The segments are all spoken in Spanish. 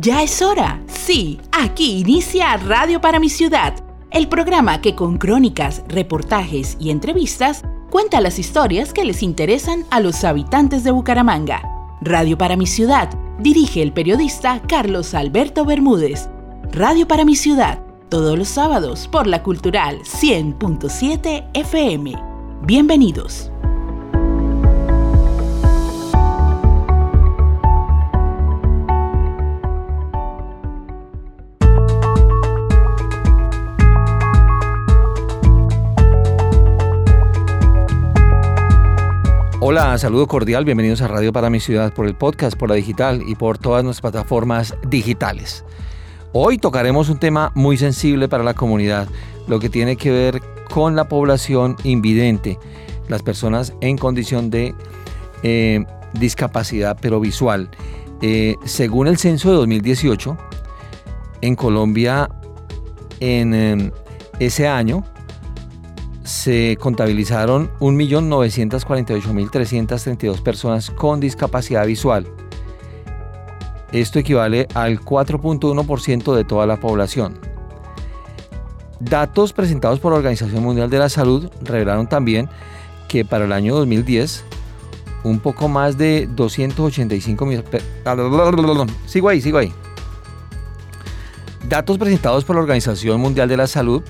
Ya es hora. Sí, aquí inicia Radio para mi ciudad, el programa que con crónicas, reportajes y entrevistas cuenta las historias que les interesan a los habitantes de Bucaramanga. Radio para mi ciudad dirige el periodista Carlos Alberto Bermúdez. Radio para mi ciudad, todos los sábados por la Cultural 100.7 FM. Bienvenidos. Hola, saludo cordial, bienvenidos a Radio para mi ciudad por el podcast, por la digital y por todas nuestras plataformas digitales. Hoy tocaremos un tema muy sensible para la comunidad, lo que tiene que ver con la población invidente, las personas en condición de eh, discapacidad pero visual. Eh, según el censo de 2018, en Colombia, en em, ese año, se contabilizaron 1.948.332 personas con discapacidad visual. Esto equivale al 4.1% de toda la población. Datos presentados por la Organización Mundial de la Salud revelaron también que para el año 2010 un poco más de 285 millones... Sigo ahí, sigo ahí. Datos presentados por la Organización Mundial de la Salud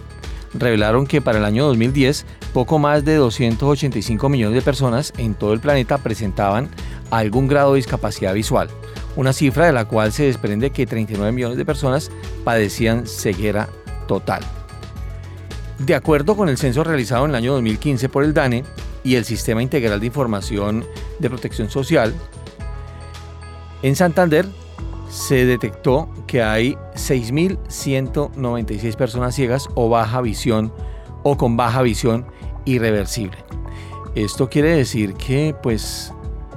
revelaron que para el año 2010 poco más de 285 millones de personas en todo el planeta presentaban algún grado de discapacidad visual, una cifra de la cual se desprende que 39 millones de personas padecían ceguera total. De acuerdo con el censo realizado en el año 2015 por el DANE y el Sistema Integral de Información de Protección Social, en Santander se detectó que hay 6.196 personas ciegas o baja visión o con baja visión irreversible. Esto quiere decir que pues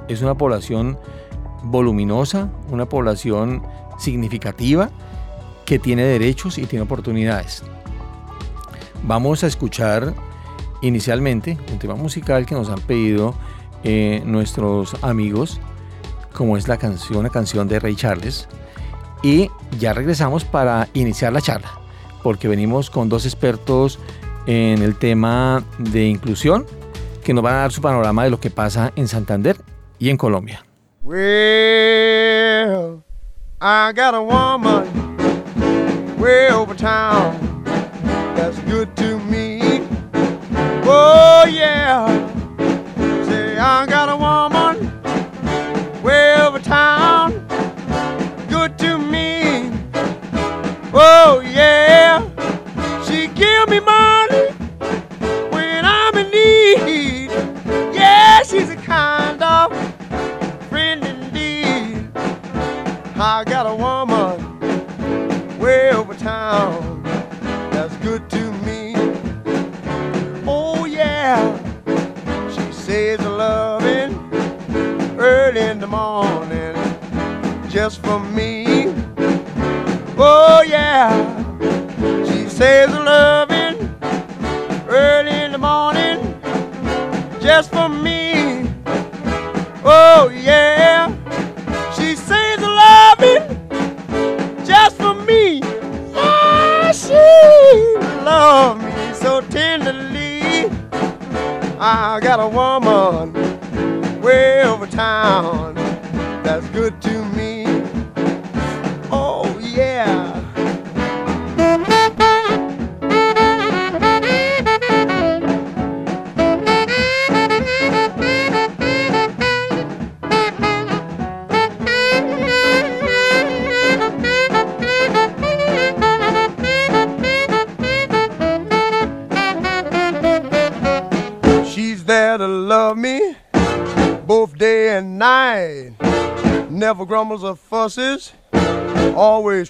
es una población voluminosa, una población significativa que tiene derechos y tiene oportunidades. Vamos a escuchar inicialmente un tema musical que nos han pedido eh, nuestros amigos como es la canción, una canción de Ray Charles. Y ya regresamos para iniciar la charla, porque venimos con dos expertos en el tema de inclusión que nos van a dar su panorama de lo que pasa en Santander y en Colombia. Well, I got a woman way over town that's good to me. Oh yeah, I got a woman Oh, yeah. She give me money when I'm in need. Yeah, she's a kind of friend indeed. I got a woman way over town that's good to me. Oh, yeah. She says it early in the morning just for me. Oh yeah, she says loving early in the morning just for me.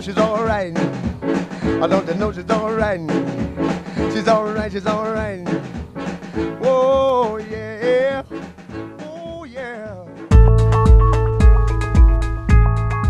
I don't know she's. She's she's. Oh oh yeah.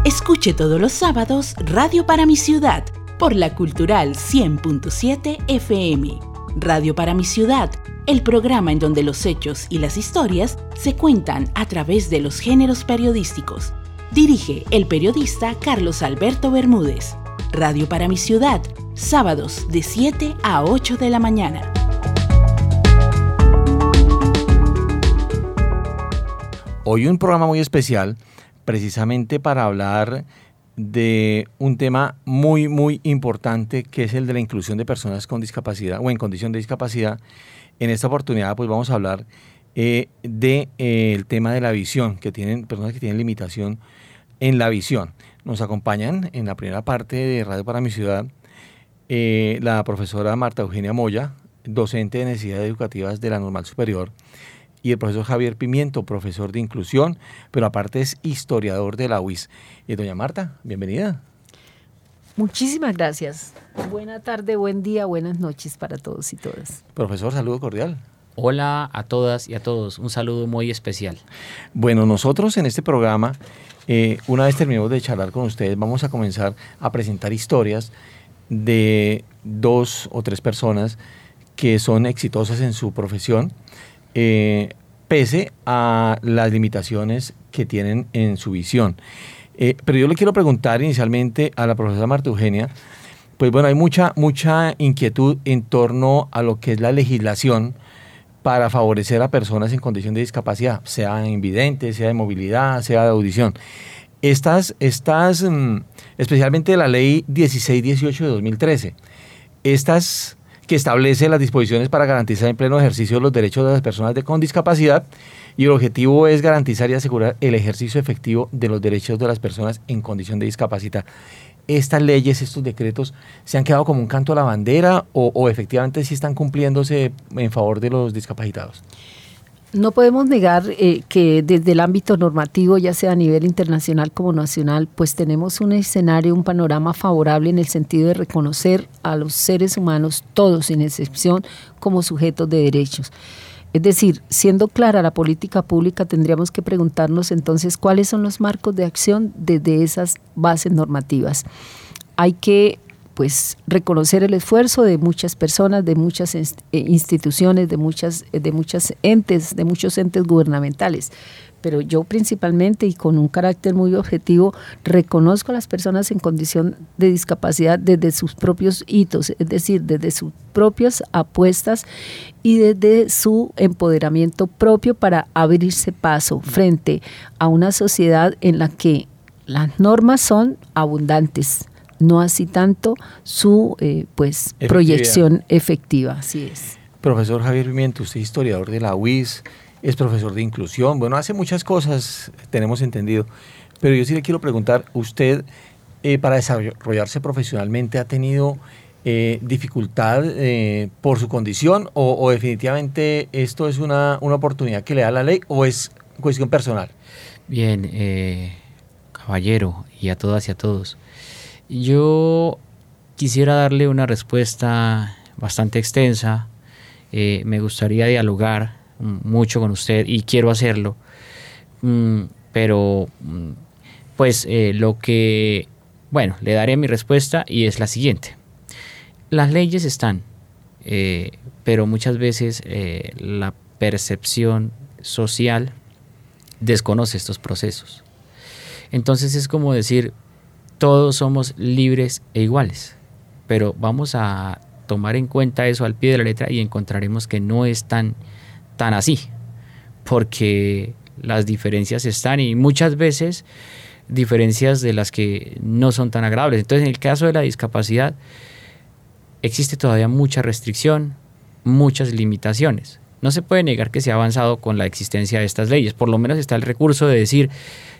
Escuche todos los sábados Radio para mi ciudad por la Cultural 100.7 FM. Radio para mi ciudad, el programa en donde los hechos y las historias se cuentan a través de los géneros periodísticos. Dirige el periodista Carlos Alberto Bermúdez. Radio para mi ciudad, sábados de 7 a 8 de la mañana. Hoy un programa muy especial, precisamente para hablar de un tema muy, muy importante, que es el de la inclusión de personas con discapacidad o en condición de discapacidad. En esta oportunidad, pues vamos a hablar del eh, de, eh, tema de la visión, que tienen personas que tienen limitación en la visión. Nos acompañan en la primera parte de Radio para mi ciudad eh, la profesora Marta Eugenia Moya, docente de necesidades educativas de la Normal Superior, y el profesor Javier Pimiento, profesor de inclusión, pero aparte es historiador de la UIS. Y doña Marta, bienvenida. Muchísimas gracias. Buena tarde, buen día, buenas noches para todos y todas. Profesor, saludo cordial. Hola a todas y a todos, un saludo muy especial. Bueno, nosotros en este programa, eh, una vez terminemos de charlar con ustedes, vamos a comenzar a presentar historias de dos o tres personas que son exitosas en su profesión, eh, pese a las limitaciones que tienen en su visión. Eh, pero yo le quiero preguntar inicialmente a la profesora Marta Eugenia, pues bueno, hay mucha, mucha inquietud en torno a lo que es la legislación para favorecer a personas en condición de discapacidad, sea invidente, sea de movilidad, sea de audición. Estas, estas mm, especialmente la ley 1618 de 2013, estas que establece las disposiciones para garantizar en pleno ejercicio los derechos de las personas con discapacidad y el objetivo es garantizar y asegurar el ejercicio efectivo de los derechos de las personas en condición de discapacidad. ¿Estas leyes, estos decretos, se han quedado como un canto a la bandera o, efectivamente sí están cumpliéndose en favor de los discapacitados? No podemos negar eh, que desde el ámbito normativo, ya sea a nivel internacional como nacional, pues tenemos un escenario, un panorama favorable en el sentido de reconocer a los seres humanos, todos sin excepción, como sujetos de derechos. Es decir, siendo clara la política pública, tendríamos que preguntarnos entonces cuáles son los marcos de acción desde esas bases normativas. Hay que pues reconocer el esfuerzo de muchas personas, de muchas eh, instituciones, de muchas, eh, de muchas entes, de muchos entes gubernamentales. Pero yo principalmente y con un carácter muy objetivo reconozco a las personas en condición de discapacidad desde sus propios hitos, es decir, desde sus propias apuestas y desde su empoderamiento propio para abrirse paso frente a una sociedad en la que las normas son abundantes, no así tanto su eh, pues proyección efectiva. Así es. Profesor Javier Pimiento, usted es historiador de la UIS, es profesor de inclusión, bueno, hace muchas cosas, tenemos entendido, pero yo sí le quiero preguntar, usted eh, para desarrollarse profesionalmente ha tenido eh, dificultad por su condición o, definitivamente esto es una, una, oportunidad que le da la ley o es cuestión personal? Bien, caballero y a todas y a todos. Yo quisiera darle una respuesta bastante extensa. Eh, me gustaría dialogar mucho con usted y quiero hacerlo. Mm, pero, mm, pues eh, lo que, bueno, le daré mi respuesta y es la siguiente. Las leyes están, eh, pero muchas veces la percepción social desconoce estos procesos. Entonces es como decir, todos somos libres e iguales. Pero vamos a tomar en cuenta eso al pie de la letra y encontraremos que no es tan, tan así, porque las diferencias están y muchas veces diferencias de las que no son tan agradables. Entonces, en el caso de la discapacidad, existe todavía mucha restricción, muchas limitaciones. No se puede negar que se ha avanzado con la existencia de estas leyes. Por lo menos está el recurso de decir,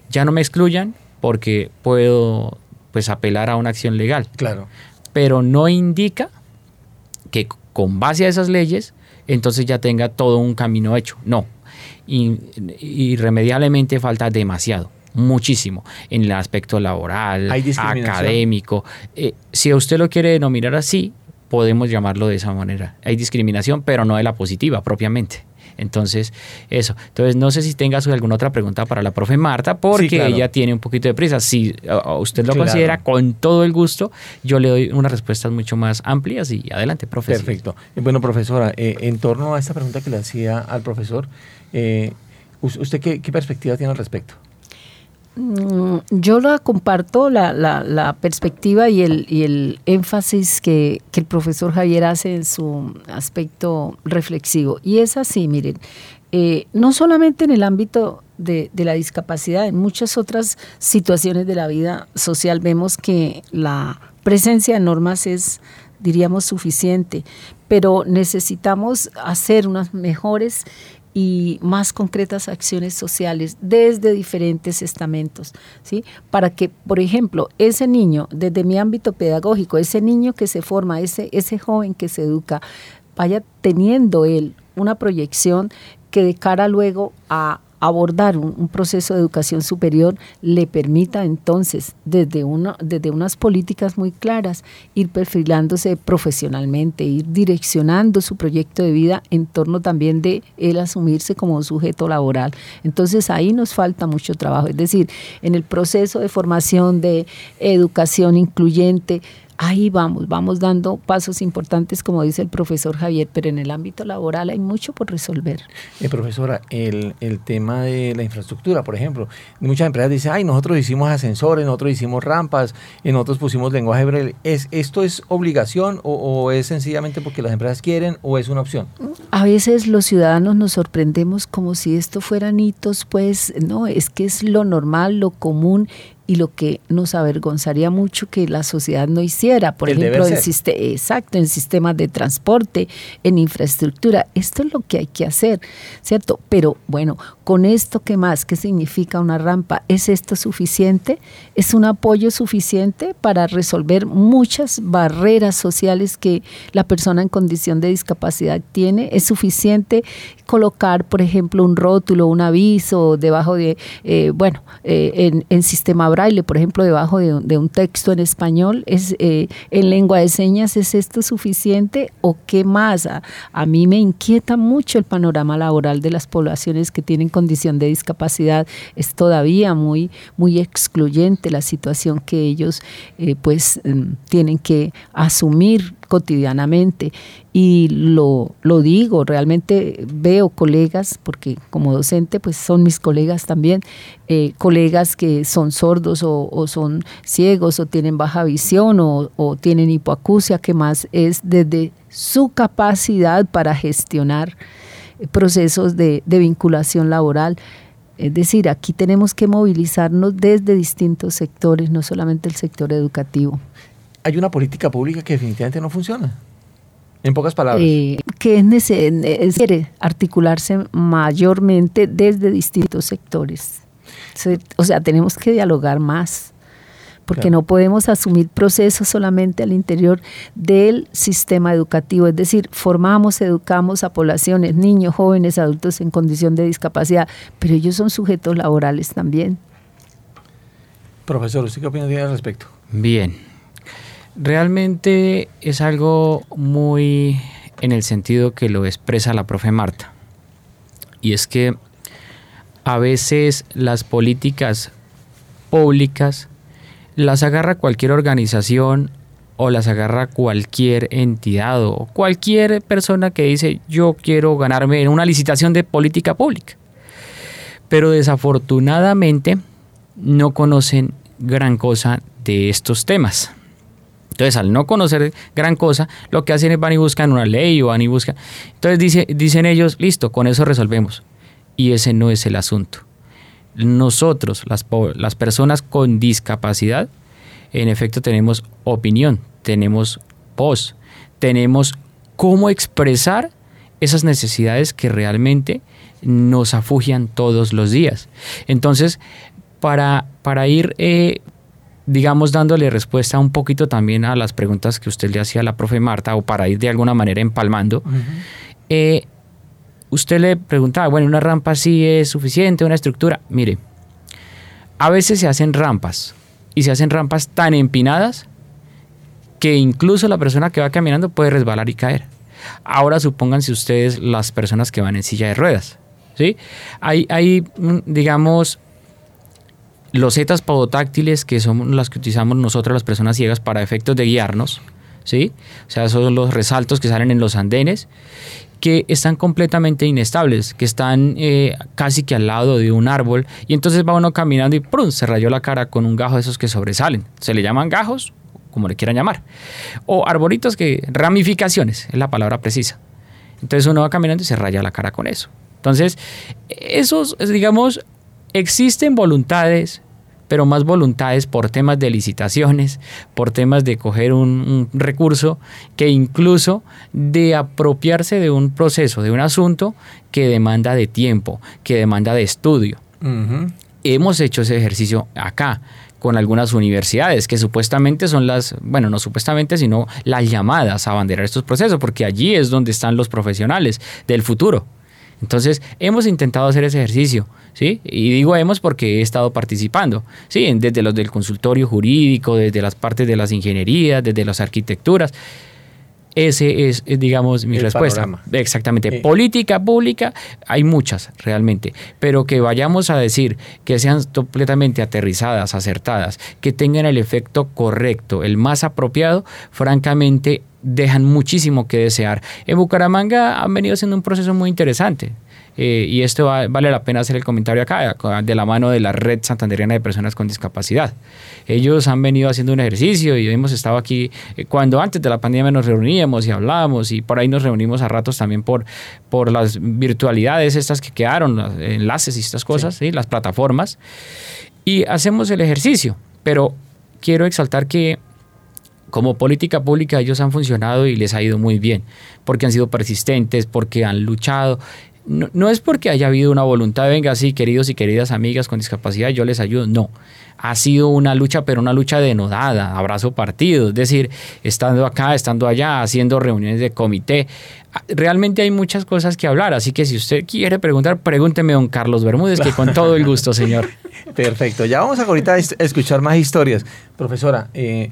ya no me excluyan porque puedo pues apelar a una acción legal. Claro. Pero no indica que con base a esas leyes, entonces ya tenga todo un camino hecho. No, irremediablemente falta demasiado muchísimo en el aspecto laboral, académico. Eh, si usted lo quiere denominar así, podemos llamarlo de esa manera. Hay discriminación, pero no de la positiva propiamente. Entonces, eso. Entonces, no sé si tengas alguna otra pregunta para la profe Marta, porque ella tiene un poquito de prisa. Si usted lo considera, con todo el gusto, yo le doy unas respuestas mucho más amplias y adelante, profesor. Perfecto. Bueno, profesora, eh, en torno a esta pregunta que le hacía al profesor, eh, ¿usted qué, qué perspectiva tiene al respecto? Mm, yo la comparto, la, perspectiva y el, énfasis que, el profesor Javier hace en su aspecto reflexivo. Y es así, miren, eh, no solamente en el ámbito de, la discapacidad, en muchas otras situaciones de la vida social vemos que la presencia de normas es, diríamos, suficiente, pero necesitamos hacer unas mejores y más concretas acciones sociales desde diferentes estamentos, ¿sí? Para que, por ejemplo, ese niño, desde mi ámbito pedagógico, ese niño que se forma, ese, ese joven que se educa, vaya teniendo él una proyección que de cara luego a abordar un, proceso de educación superior le permita entonces, desde, una, desde unas políticas muy claras, ir perfilándose profesionalmente, ir direccionando su proyecto de vida en torno también de él asumirse como un sujeto laboral. Entonces ahí nos falta mucho trabajo, es decir, en el proceso de formación de educación incluyente, ahí vamos, vamos dando pasos importantes, como dice el profesor Javier, pero en el ámbito laboral hay mucho por resolver. Eh, profesora, el, tema de la infraestructura, por ejemplo, muchas empresas dicen, ay, nosotros hicimos ascensores, nosotros hicimos rampas, nosotros pusimos lenguaje braille. ¿Es, ¿Esto es obligación o, o es sencillamente porque las empresas quieren o es una opción? A veces los ciudadanos nos sorprendemos como si esto fueran hitos, pues no, es que es lo normal, lo común y lo que nos avergonzaría mucho que la sociedad no hiciera, por ejemplo, en, exacto, en sistemas de transporte, en infraestructura. Esto es lo que hay que hacer, ¿cierto? Pero bueno, con esto, ¿qué más? ¿Qué significa una rampa? ¿Es esto suficiente? ¿Es un apoyo suficiente para resolver muchas barreras sociales que la persona en condición de discapacidad tiene? ¿Es suficiente colocar, por ejemplo, un rótulo, un aviso debajo de, eh, bueno, eh, en, en sistema por ejemplo, debajo de, un texto en español, es eh, en lengua de señas, ¿es esto suficiente o qué más? A, mí me inquieta mucho el panorama laboral de las poblaciones que tienen condición de discapacidad. Es todavía muy, muy excluyente la situación que ellos eh, pues mm, tienen que asumir cotidianamente. Y lo, lo digo, realmente veo colegas, porque como docente pues son mis colegas también, eh, colegas que son sordos o, son ciegos o tienen baja visión o, tienen hipoacusia, que más es desde su capacidad para gestionar procesos de, de vinculación laboral. Es decir, aquí tenemos que movilizarnos desde distintos sectores, no solamente el sector educativo hay una política pública que definitivamente no funciona. En pocas palabras. Eh, que es necesario articularse mayormente desde distintos sectores. O sea, tenemos que dialogar más, porque no podemos asumir procesos solamente al interior del sistema educativo. Es decir, formamos, educamos a poblaciones, niños, jóvenes, adultos en condición de discapacidad, pero ellos son sujetos laborales también. Profesor, ¿usted qué opinión tiene al respecto? Bien, Realmente es algo muy en el sentido que lo expresa la profe Marta. Y es que a veces las políticas públicas las agarra cualquier organización o las agarra cualquier entidad o cualquier persona que dice yo quiero ganarme en una licitación de política pública. Pero desafortunadamente no conocen gran cosa de estos temas. Entonces, al no conocer gran cosa, lo que hacen es van y buscan una ley o van y buscan. Entonces dice, dicen ellos, listo, con eso resolvemos. Y ese no es el asunto. Nosotros, las, personas con discapacidad, en efecto tenemos opinión, tenemos voz, tenemos cómo expresar esas necesidades que realmente nos afugian todos los días. Entonces, para, para ir eh, digamos, dándole respuesta un poquito también a las preguntas que usted le hacía a la profe Marta, o para ir de alguna manera empalmando, eh, usted le preguntaba, bueno, ¿una rampa sí es suficiente, una estructura? Mire, a veces se hacen rampas, y se hacen rampas tan empinadas que incluso la persona que va caminando puede resbalar y caer. Ahora supónganse ustedes las personas que van en silla de ruedas. ¿sí? Hay, hay mm, digamos, losetas podotáctiles que son las que utilizamos nosotros las personas ciegas para efectos de guiarnos, ¿sí? O sea, son los resaltos que salen en los andenes que están completamente inestables, que están eh, casi que al lado de un árbol y entonces va uno caminando y ¡prum! se rayó la cara con un gajo de esos que sobresalen. Se le llaman gajos, como le quieran llamar. O arbolitos que, ramificaciones, es la palabra precisa. Entonces uno va caminando y se raya la cara con eso. Entonces, esos, digamos, Existen voluntades, pero más voluntades por temas de licitaciones, por temas de coger un, recurso, que incluso de apropiarse de un proceso, de un asunto que demanda de tiempo, que demanda de estudio. Hemos hecho ese ejercicio acá con algunas universidades que supuestamente son las, bueno, no supuestamente, sino las llamadas a abanderar estos procesos, porque allí es donde están los profesionales del futuro. Entonces, hemos intentado hacer ese ejercicio, ¿sí? Y digo hemos porque he estado participando, ¿sí? Desde los del consultorio jurídico, desde las partes de las ingenierías, desde las arquitecturas. Ese es, digamos, mi respuesta. Exactamente. Eh. Política pública, hay muchas realmente, pero que vayamos a decir que sean completamente aterrizadas, acertadas, que tengan el efecto correcto, el más apropiado, francamente dejan muchísimo que desear. En Bucaramanga han venido haciendo un proceso muy interesante. Eh, y esto vale la pena hacer el comentario acá, de la mano de la Red Santanderiana de Personas con Discapacidad. Ellos han venido haciendo un ejercicio y hemos estado aquí, eh, cuando antes de la pandemia nos reuníamos y hablábamos y por ahí nos reunimos a ratos también por, por las virtualidades estas que quedaron, los enlaces y estas cosas, ¿sí? las plataformas, y hacemos el ejercicio. Pero quiero exaltar que como política pública ellos han funcionado y les ha ido muy bien, porque han sido persistentes, porque han luchado. No, es porque haya habido una voluntad, venga, sí, queridos y queridas amigas con discapacidad, yo les ayudo, no. Ha sido una lucha, pero una lucha denodada, abrazo partido, es decir, estando acá, estando allá, haciendo reuniones de comité. Realmente hay muchas cosas que hablar, así que si usted quiere preguntar, pregúnteme don Carlos Bermúdez, que con todo el gusto, señor. Perfecto, ya vamos a ahorita a escuchar más historias. Profesora, eh,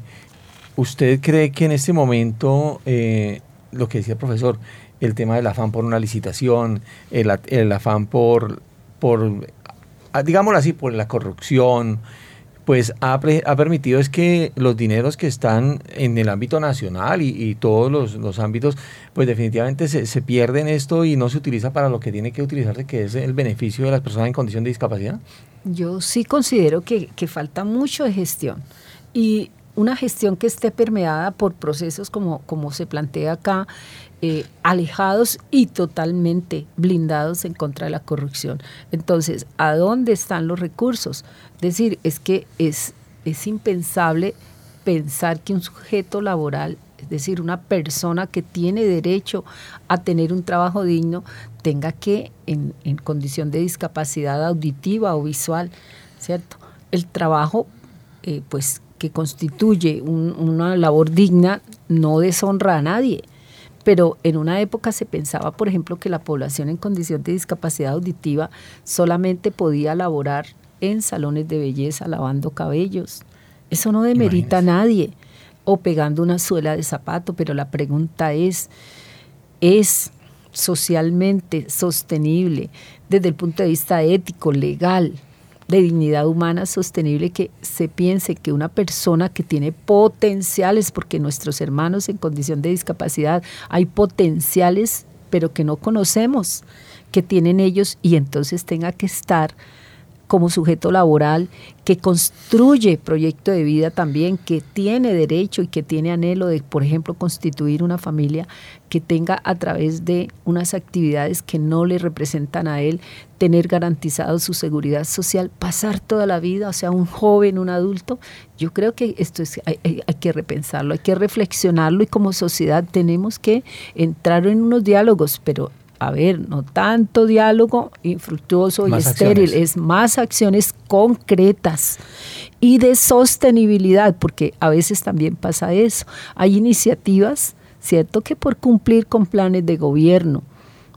¿Usted cree que en este momento, eh, lo que decía el profesor, el tema del afán por una licitación, el, afán por, por, ah, digámoslo así, por la corrupción, pues ha, permitido es que los dineros que están en el ámbito nacional y, todos los, ámbitos, pues definitivamente se, pierden esto y no se utiliza para lo que tiene que utilizarse, que es el beneficio de las personas en condición de discapacidad? Yo sí considero que, que falta mucho de gestión. Y una gestión que esté permeada por procesos como, como se plantea acá, eh, alejados y totalmente blindados en contra de la corrupción. Entonces, ¿a dónde están los recursos? Es decir, es que es, es impensable pensar que un sujeto laboral, es decir, una persona que tiene derecho a tener un trabajo digno, tenga que, en, en condición de discapacidad auditiva o visual, ¿cierto? El trabajo, eh, pues, que constituye una labor digna no deshonra a nadie. Pero en una época se pensaba, por ejemplo, que la población en condición de discapacidad auditiva solamente podía laborar en salones de belleza lavando cabellos. Eso no demerita a nadie. O pegando una suela de zapato, pero la pregunta es, ¿es socialmente sostenible desde el punto de vista ético, legal, de dignidad humana sostenible que se piense que una persona que tiene potenciales, porque nuestros hermanos en condición de discapacidad hay potenciales, pero que no conocemos, que tienen ellos y entonces tenga que estar como sujeto laboral que construye proyecto de vida también, que tiene derecho y que tiene anhelo de, por ejemplo, constituir una familia que tenga a través de unas actividades que no le representan a él, tener garantizado su seguridad social, pasar toda la vida, o sea, un joven, un adulto, yo creo que esto es, hay, hay que repensarlo, hay que reflexionarlo y como sociedad tenemos que entrar en unos diálogos, pero a ver, no tanto diálogo infructuoso y estéril, es más acciones concretas y de sostenibilidad, porque a veces también pasa eso. Hay iniciativas, ¿cierto?, que por cumplir con planes de gobierno,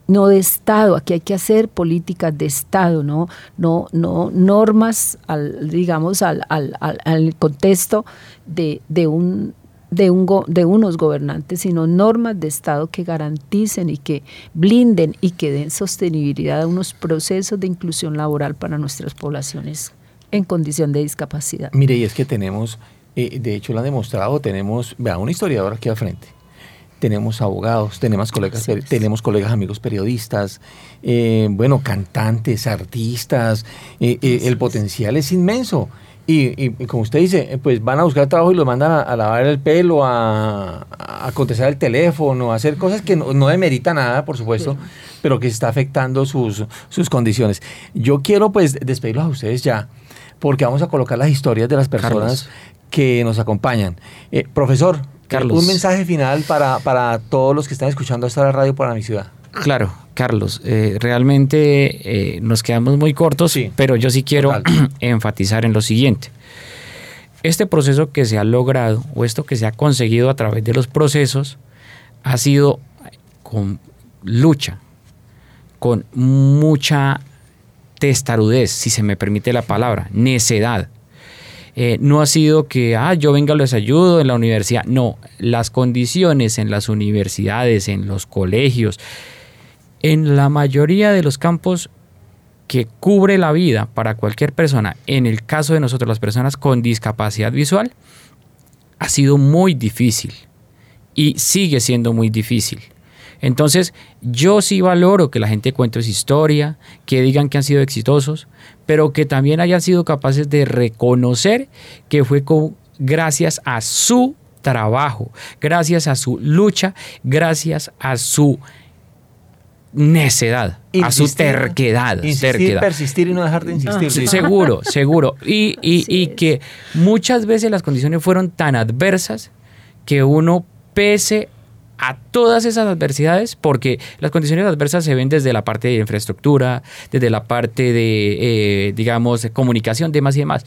no de Estado, aquí hay que hacer políticas de Estado, no, no, no normas, al, digamos, al, al, al contexto de, de un de, un de unos gobernantes, sino normas de Estado que garanticen y que blinden y que den sostenibilidad a unos procesos de inclusión laboral para nuestras poblaciones en condición de discapacidad. Mire, y es que tenemos, eh, de hecho lo han demostrado, tenemos, vea, una historiadora aquí al frente, tenemos abogados, tenemos colegas, tenemos colegas amigos periodistas, eh, bueno, cantantes, artistas, eh, el potencial es inmenso. Y, como usted dice, eh, pues van a buscar trabajo y los mandan a, lavar el pelo, a, a, contestar el teléfono, a hacer cosas que no, no demerita nada, por supuesto, pero que está afectando sus, sus condiciones. Yo quiero pues despedirlos a ustedes ya, porque vamos a colocar las historias de las personas que nos acompañan. Eh, profesor, Carlos. un mensaje final para, para todos los que están escuchando esta radio para mi ciudad. Claro, Carlos, eh, realmente eh, nos quedamos muy cortos, pero yo sí quiero enfatizar en lo siguiente. Este proceso que se ha logrado o esto que se ha conseguido a través de los procesos ha sido con lucha, con mucha testarudez, si se me permite la palabra, necedad. Eh, no ha sido que, ah, yo venga, les ayudo en la universidad. No, las condiciones en las universidades, en los colegios, en la mayoría de los campos que cubre la vida para cualquier persona, en el caso de nosotros las personas con discapacidad visual, ha sido muy difícil y sigue siendo muy difícil. Entonces, yo sí valoro que la gente cuente su historia, que digan que han sido exitosos, pero que también hayan sido capaces de reconocer que fue gracias a su trabajo, gracias a su lucha, gracias a su necedad, a su terquedad. Insistir, persistir y no dejar de insistir. seguro, seguro. Y, y, que muchas veces las condiciones fueron tan adversas que uno pese a todas esas adversidades, porque las condiciones adversas se ven desde la parte de infraestructura, desde la parte de, eh, digamos, comunicación, demás y demás,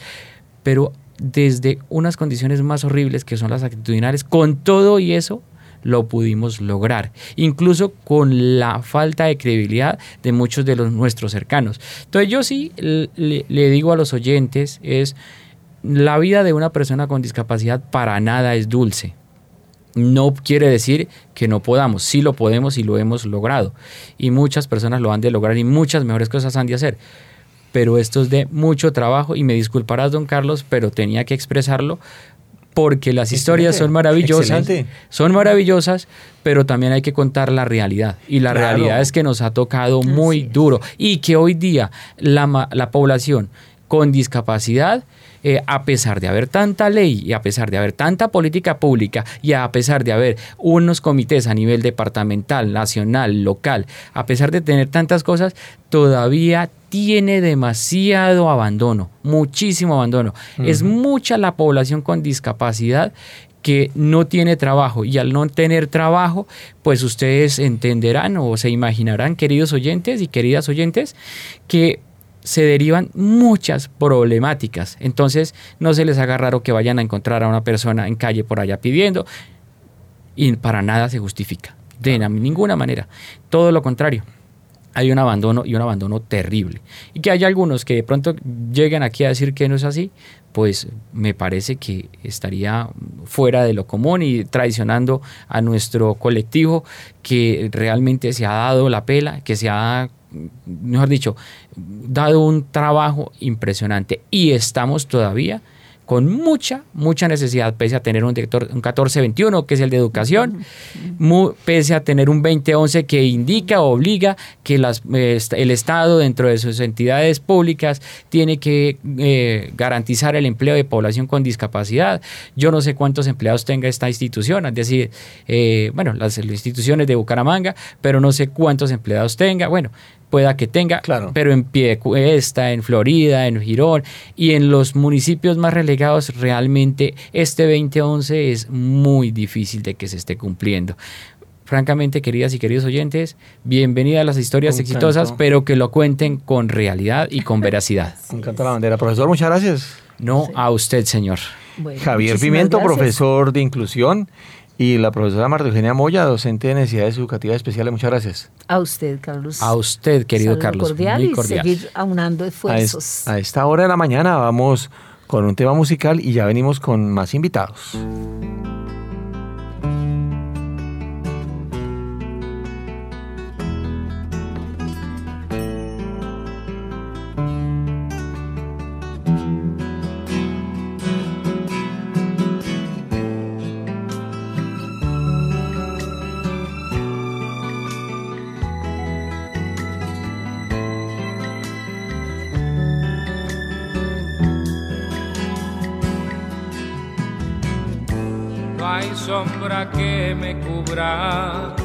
pero desde unas condiciones más horribles que son las actitudinales, con todo y eso, lo pudimos lograr, incluso con la falta de credibilidad de muchos de los nuestros cercanos. Entonces yo sí le, digo a los oyentes es la vida de una persona con discapacidad para nada es dulce. No quiere decir que no podamos, sí lo podemos y lo hemos logrado. Y muchas personas lo han de lograr y muchas mejores cosas han de hacer. Pero esto es de mucho trabajo y me disculparás, don Carlos, pero tenía que expresarlo porque las historias son maravillosas, son maravillosas, pero también hay que contar la realidad. Y la realidad es que nos ha tocado muy duro. Y que hoy día la, la población con discapacidad eh, a pesar de haber tanta ley y a pesar de haber tanta política pública y a pesar de haber unos comités a nivel departamental, nacional, local, a pesar de tener tantas cosas, todavía tiene demasiado abandono, muchísimo abandono. Es mucha la población con discapacidad que no tiene trabajo y al no tener trabajo, pues ustedes entenderán o se imaginarán, queridos oyentes y queridas oyentes, que se derivan muchas problemáticas. Entonces, no se les haga raro que vayan a encontrar a una persona en calle por allá pidiendo y para nada se justifica. De ninguna manera. Todo lo contrario. Hay un abandono y un abandono terrible. Y que haya algunos que de pronto lleguen aquí a decir que no es así, pues me parece que estaría fuera de lo común y traicionando a nuestro colectivo que realmente se ha dado la pela, que se ha mejor dicho, dado un trabajo impresionante y estamos todavía con mucha, mucha necesidad, pese a tener un director, un 1421, que es el de educación, pese a tener un 2011 que indica, obliga que las, el Estado, dentro de sus entidades públicas, tiene que eh, garantizar el empleo de población con discapacidad. Yo no sé cuántos empleados tenga esta institución, es decir, eh, bueno, las instituciones de Bucaramanga, pero no sé cuántos empleados tenga. Bueno, pueda que tenga, pero en Piedecuesta, en Florida, en Girón y en los municipios más relegados, realmente este 2011 es muy difícil de que se esté cumpliendo. francamente, queridas y queridos oyentes, bienvenida a las historias Un exitosas, canto. pero que lo cuenten con realidad y con veracidad. Me encanta la bandera. Profesor, muchas gracias. No a usted, señor. Bueno, Javier Pimiento, gracias. profesor de inclusión, y la profesora Marta Eugenia Moya, docente de necesidades educativas especiales. Muchas gracias. A usted, Carlos. A usted, querido Saludo Carlos. cordial muy y cordial. seguir aunando A, esfuerzos. es- a esta hora de la mañana vamos con un tema musical y ya venimos con más invitados. Hay sombra que me cubra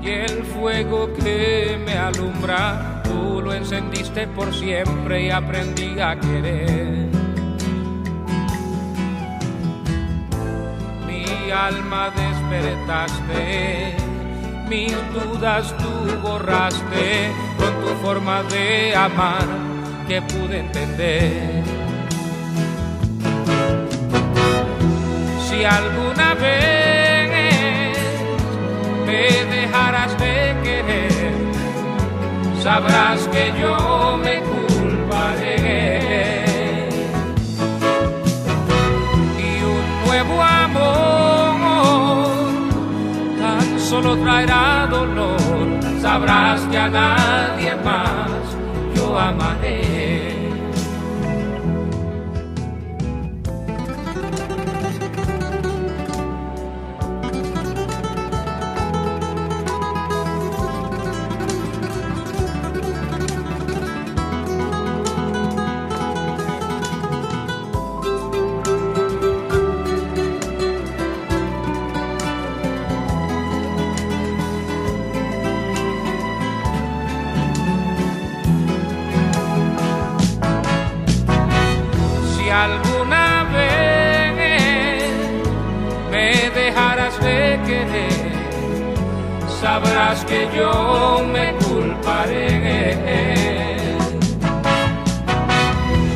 y el fuego que me alumbra, tú lo encendiste por siempre y aprendí a querer. Mi alma despertaste, mis dudas tú borraste con tu forma de amar que pude entender. Si alguna vez me dejarás de querer, sabrás que yo me culparé. Y un nuevo amor tan solo traerá dolor, sabrás que a nadie más yo amaré. Sabrás que yo me culparé.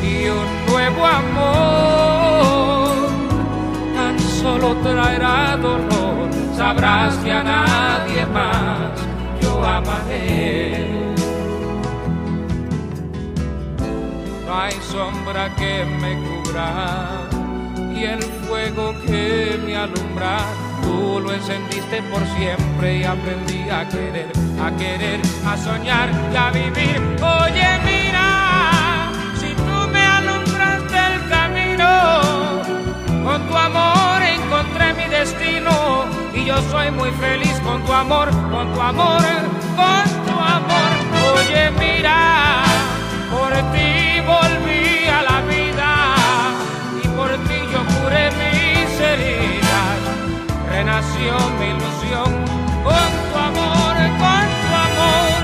Y un nuevo amor tan solo traerá dolor, sabrás que a nadie más yo amaré. No hay sombra que me cubra y el fuego que me alumbra. Tú lo encendiste por siempre y aprendí a querer, a querer, a soñar y a vivir. Oye, mira, si tú me alumbraste el camino, con tu amor encontré mi destino y yo soy muy feliz con tu amor, con tu amor, con tu amor. Oye, mira, por ti volví a la vida y por ti yo curé mis heridas. Renació mi ilusión con tu amor, con tu amor.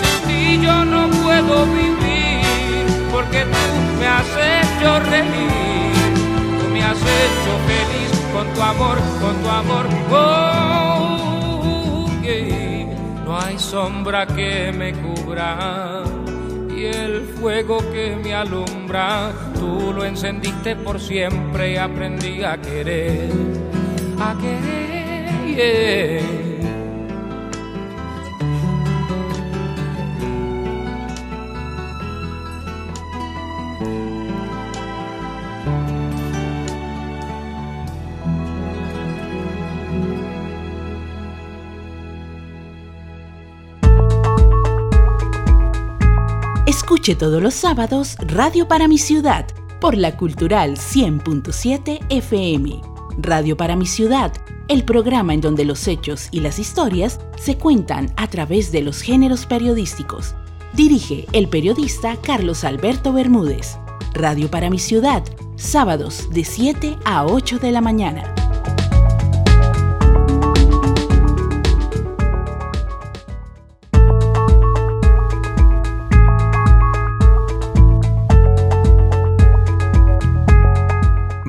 Sin ti yo no puedo vivir porque tú me has hecho reír. Tú me has hecho feliz con tu amor, con tu amor. Oh, yeah. No hay sombra que me cubra el fuego que me alumbra, tú lo encendiste por siempre y aprendí a querer, a querer. yeah. Todos los sábados Radio para mi ciudad por la Cultural 100.7 FM. Radio para mi ciudad, el programa en donde los hechos y las historias se cuentan a través de los géneros periodísticos. Dirige el periodista Carlos Alberto Bermúdez. Radio para mi ciudad, sábados de 7 a 8 de la mañana.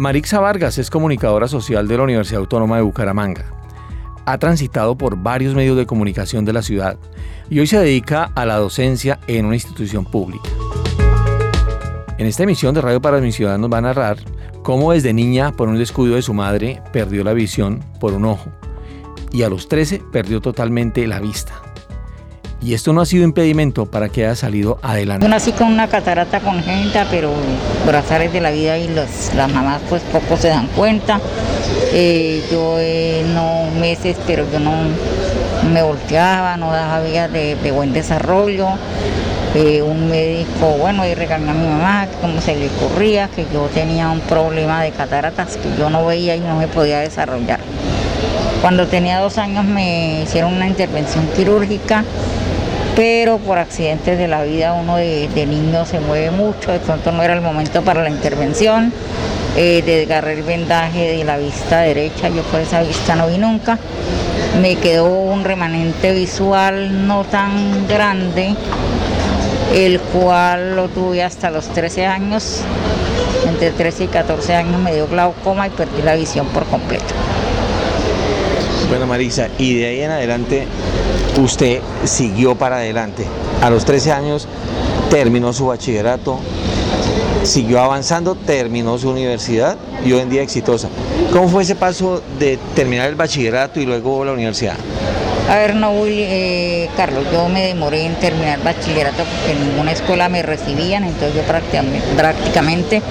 Marixa Vargas es comunicadora social de la Universidad Autónoma de Bucaramanga. ha transitado por varios medios de comunicación de la ciudad y hoy se dedica a la docencia en una institución pública. En esta emisión de Radio para mi ciudad nos va a narrar cómo desde niña, por un descuido de su madre, perdió la visión por un ojo y a los 13 perdió totalmente la vista. Y esto no ha sido impedimento para que haya salido adelante. Yo nací con una catarata congénita, pero por azares de la vida y las mamás pues poco se dan cuenta. Eh, yo eh, no meses, pero yo no me volteaba, no daba vías de, buen desarrollo. Eh, un médico, bueno, y regañó a mi mamá, como se le ocurría, que yo tenía un problema de cataratas que yo no veía y no me podía desarrollar. Cuando tenía dos años me hicieron una intervención quirúrgica pero por accidentes de la vida uno de, niño se mueve mucho, de pronto no era el momento para la intervención, eh, desgarré el vendaje de la vista derecha, yo por esa vista no vi nunca, me quedó un remanente visual no tan grande, el cual lo tuve hasta los 13 años, entre 13 y 14 años me dio glaucoma y perdí la visión por completo. Bueno Marisa, y de ahí en adelante usted siguió para adelante. A los 13 años terminó su bachillerato, siguió avanzando, terminó su universidad y hoy en día exitosa. ¿Cómo fue ese paso de terminar el bachillerato y luego la universidad? A ver, no, eh, Carlos, yo me demoré en terminar bachillerato porque en ninguna escuela me recibían, entonces yo prácticamente,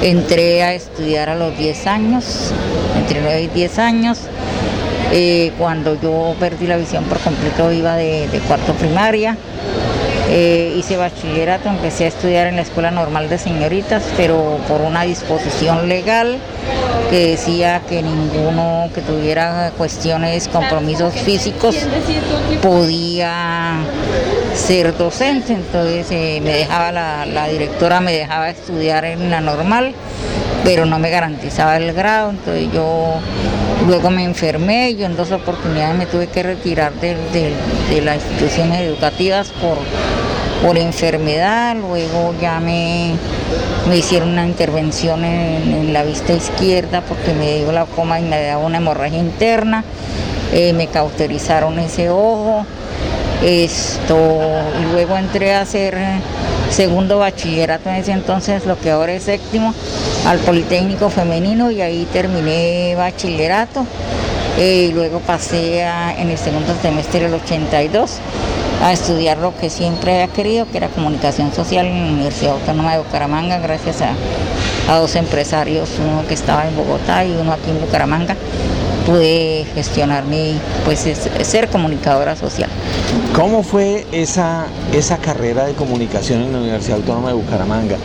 entré a estudiar a los 10 años, entre 9 y 10 años, eh, cuando yo perdí la visión por completo iba de, cuarto primaria. Eh, hice bachillerato, empecé a estudiar en la Escuela Normal de Señoritas, pero por una disposición legal que decía que ninguno que tuviera cuestiones, compromisos físicos podía ser docente. Entonces eh, me dejaba la, la directora, me dejaba estudiar en la normal, pero no me garantizaba el grado. Entonces yo Luego me enfermé, y en dos oportunidades me tuve que retirar de, las instituciones educativas por, por enfermedad, luego ya me, me hicieron una intervención en, la vista izquierda porque me dio la coma y me daba una hemorragia interna, eh, me cauterizaron ese ojo, esto, y luego entré a hacer segundo bachillerato en ese entonces, lo que ahora es séptimo, al Politécnico Femenino y ahí terminé bachillerato. Eh, y luego pasé en el segundo semestre del 82 a estudiar lo que siempre había querido, que era comunicación social en la Universidad Autónoma de Bucaramanga, gracias a, dos empresarios, uno que estaba en Bogotá y uno aquí en Bucaramanga. Pude gestionar mi, pues, ser comunicadora social. ¿Cómo fue esa, esa carrera de comunicación en la Universidad Autónoma de Bucaramanga?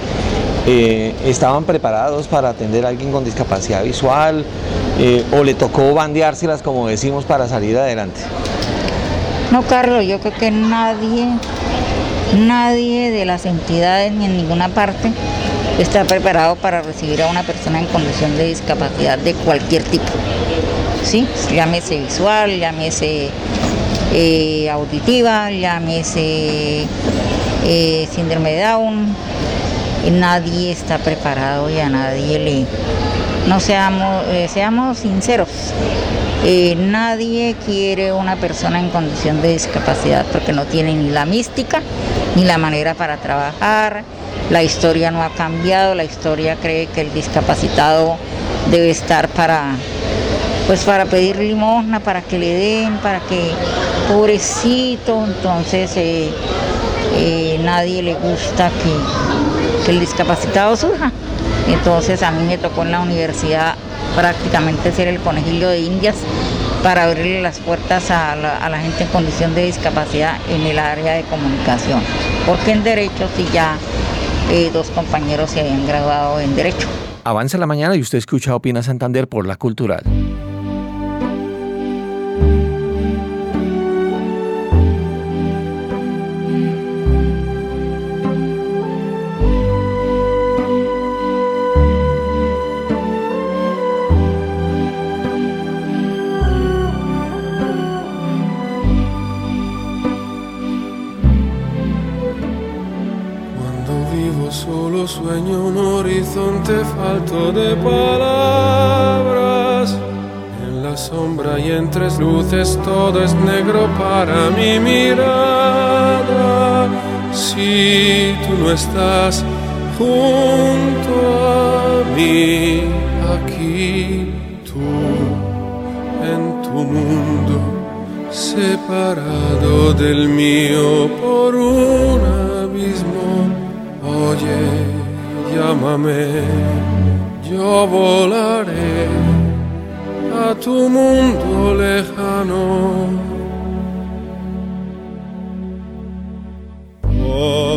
Eh, ¿Estaban preparados para atender a alguien con discapacidad visual eh, o le tocó bandeárselas, como decimos, para salir adelante? No, Carlos, yo creo que nadie, nadie de las entidades ni en ninguna parte está preparado para recibir a una persona en condición de discapacidad de cualquier tipo. ¿Sí? Llámese visual, llámese eh, auditiva, llámese eh, síndrome de Down. Nadie está preparado y a nadie le... No seamos, eh, seamos sinceros, nadie quiere una persona en condición de discapacidad porque no tiene ni la mística ni la manera para trabajar. La historia no ha cambiado, la historia cree que el discapacitado debe estar para pues para pedir limosna, para que le den, para que, pobrecito, entonces eh, eh, nadie le gusta que, el discapacitado surja. Entonces a mí me tocó en la universidad prácticamente ser el conejillo de indias para abrirle las puertas a la, gente en condición de discapacidad en el área de comunicación. Porque en Derecho sí ya eh, dos compañeros se habían graduado en Derecho. Avanza la mañana y usted escucha Opina Santander por la Cultural. Sueño un horizonte falto de palabras. En la sombra y entre luces todo es negro para mi mirada. Si tú no estás junto a mí, aquí tú en tu mundo, separado del mío por un abismo. Oye, llámame, yo volaré a tu mundo lejano. Por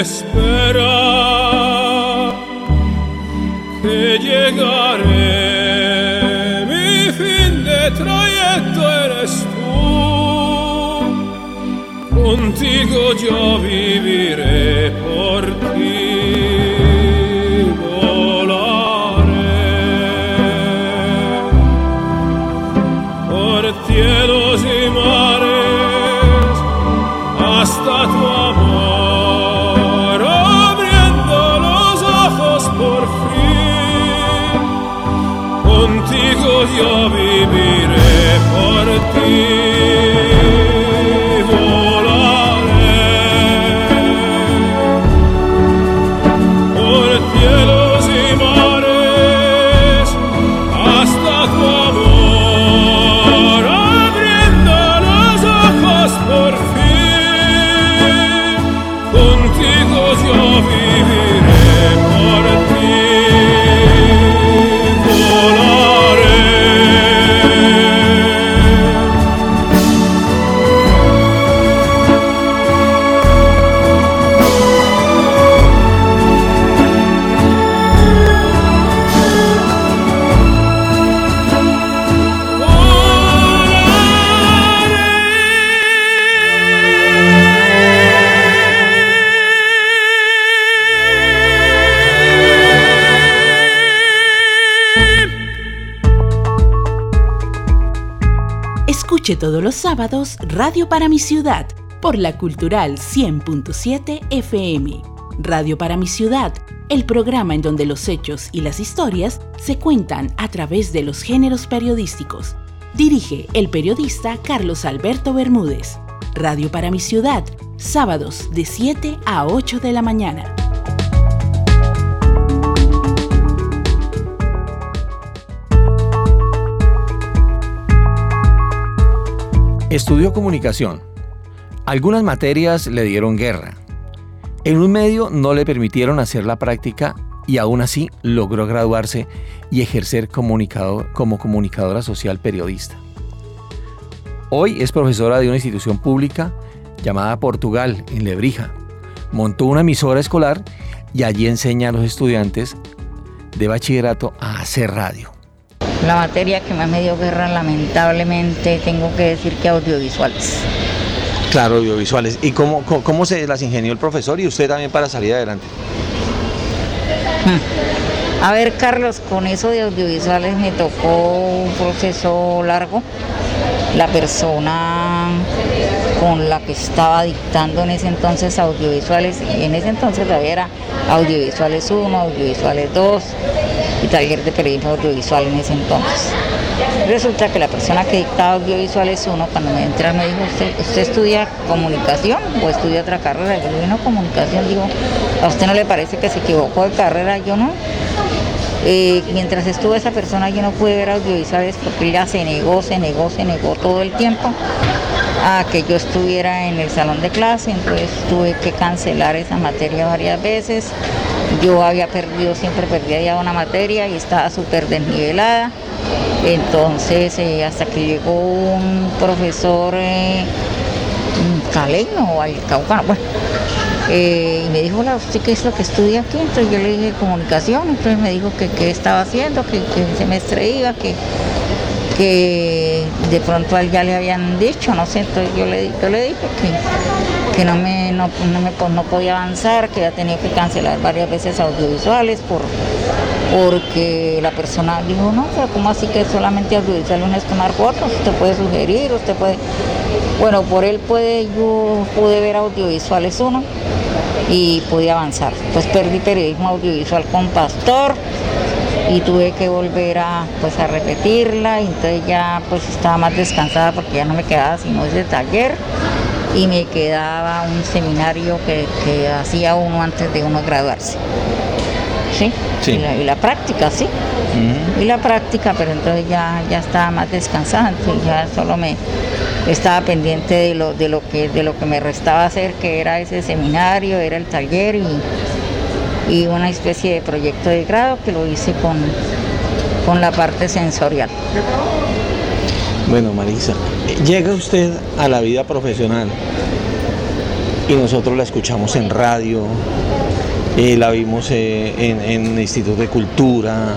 Espera que llegaré. Mi fin de trayecto eres tú. Contigo yo viviré por ti. Por Todos los sábados Radio para mi ciudad por la Cultural 100.7 FM. Radio para mi ciudad, el programa en donde los hechos y las historias se cuentan a través de los géneros periodísticos. Dirige el periodista Carlos Alberto Bermúdez. Radio para mi ciudad, sábados de 7 a 8 de la mañana. Estudió comunicación. Algunas materias le dieron guerra. En un medio no le permitieron hacer la práctica y aún así logró graduarse y ejercer como comunicadora social periodista. Hoy es profesora de una institución pública llamada Portugal, en Lebrija. Montó una emisora escolar y allí enseña a los estudiantes de bachillerato a hacer radio. La materia que más me dio guerra, lamentablemente, tengo que decir que audiovisuales. Claro, audiovisuales. ¿Y cómo, cómo, cómo se las ingenió el profesor y usted también para salir adelante? A ver, Carlos, con eso de audiovisuales me tocó un proceso largo. La persona con la que estaba dictando en ese entonces audiovisuales, y en ese entonces todavía era audiovisuales 1, audiovisuales 2 y taller de periodismo audiovisual en ese entonces. Resulta que la persona que dictaba audiovisuales 1, cuando me entra me dijo, ¿Usted, estudia comunicación o estudia otra carrera? Yo le no, comunicación, digo, ¿a usted no le parece que se equivocó de carrera? Yo no. Eh, mientras estuvo esa persona yo no pude ver audiovisuales porque ella se negó, se negó, se negó todo el tiempo a que yo estuviera en el salón de clase, entonces tuve que cancelar esa materia varias veces. Yo había perdido, siempre perdía ya una materia y estaba súper desnivelada. Entonces, eh, hasta que llegó un profesor eh, caleño o alcaucano, bueno, eh, y me dijo, hola, ¿usted qué es lo que estudia aquí? Entonces yo le dije comunicación, entonces me dijo que qué estaba haciendo, que, que semestre iba, que que de pronto a él ya le habían dicho, no sé, entonces yo le, yo le dije que, que no, me, no, no, podía avanzar, que ya tenía que cancelar varias veces audiovisuales por, porque la persona dijo, no, pero ¿cómo así que solamente audiovisual no es tomar fotos? Usted puede sugerir, usted puede... Bueno, por él puede, yo pude ver audiovisuales uno y pude avanzar. Pues perdí periodismo audiovisual con Pastor, y tuve que volver a, pues, a repetirla y entonces ya pues estaba más descansada porque ya no me quedaba sino ese taller y me quedaba un seminario que, hacía uno antes de uno graduarse. ¿Sí? Y, la, práctica, sí. Y la práctica, pero entonces ya, ya estaba más descansada, entonces ya solo me estaba pendiente de lo, de lo que de lo que me restaba hacer, que era ese seminario, era el taller y, y una especie de proyecto de grado que lo hice con, con la parte sensorial. Bueno, Marisa, llega usted a la vida profesional y nosotros la escuchamos en radio, eh, la vimos eh, en, en el Instituto de Cultura,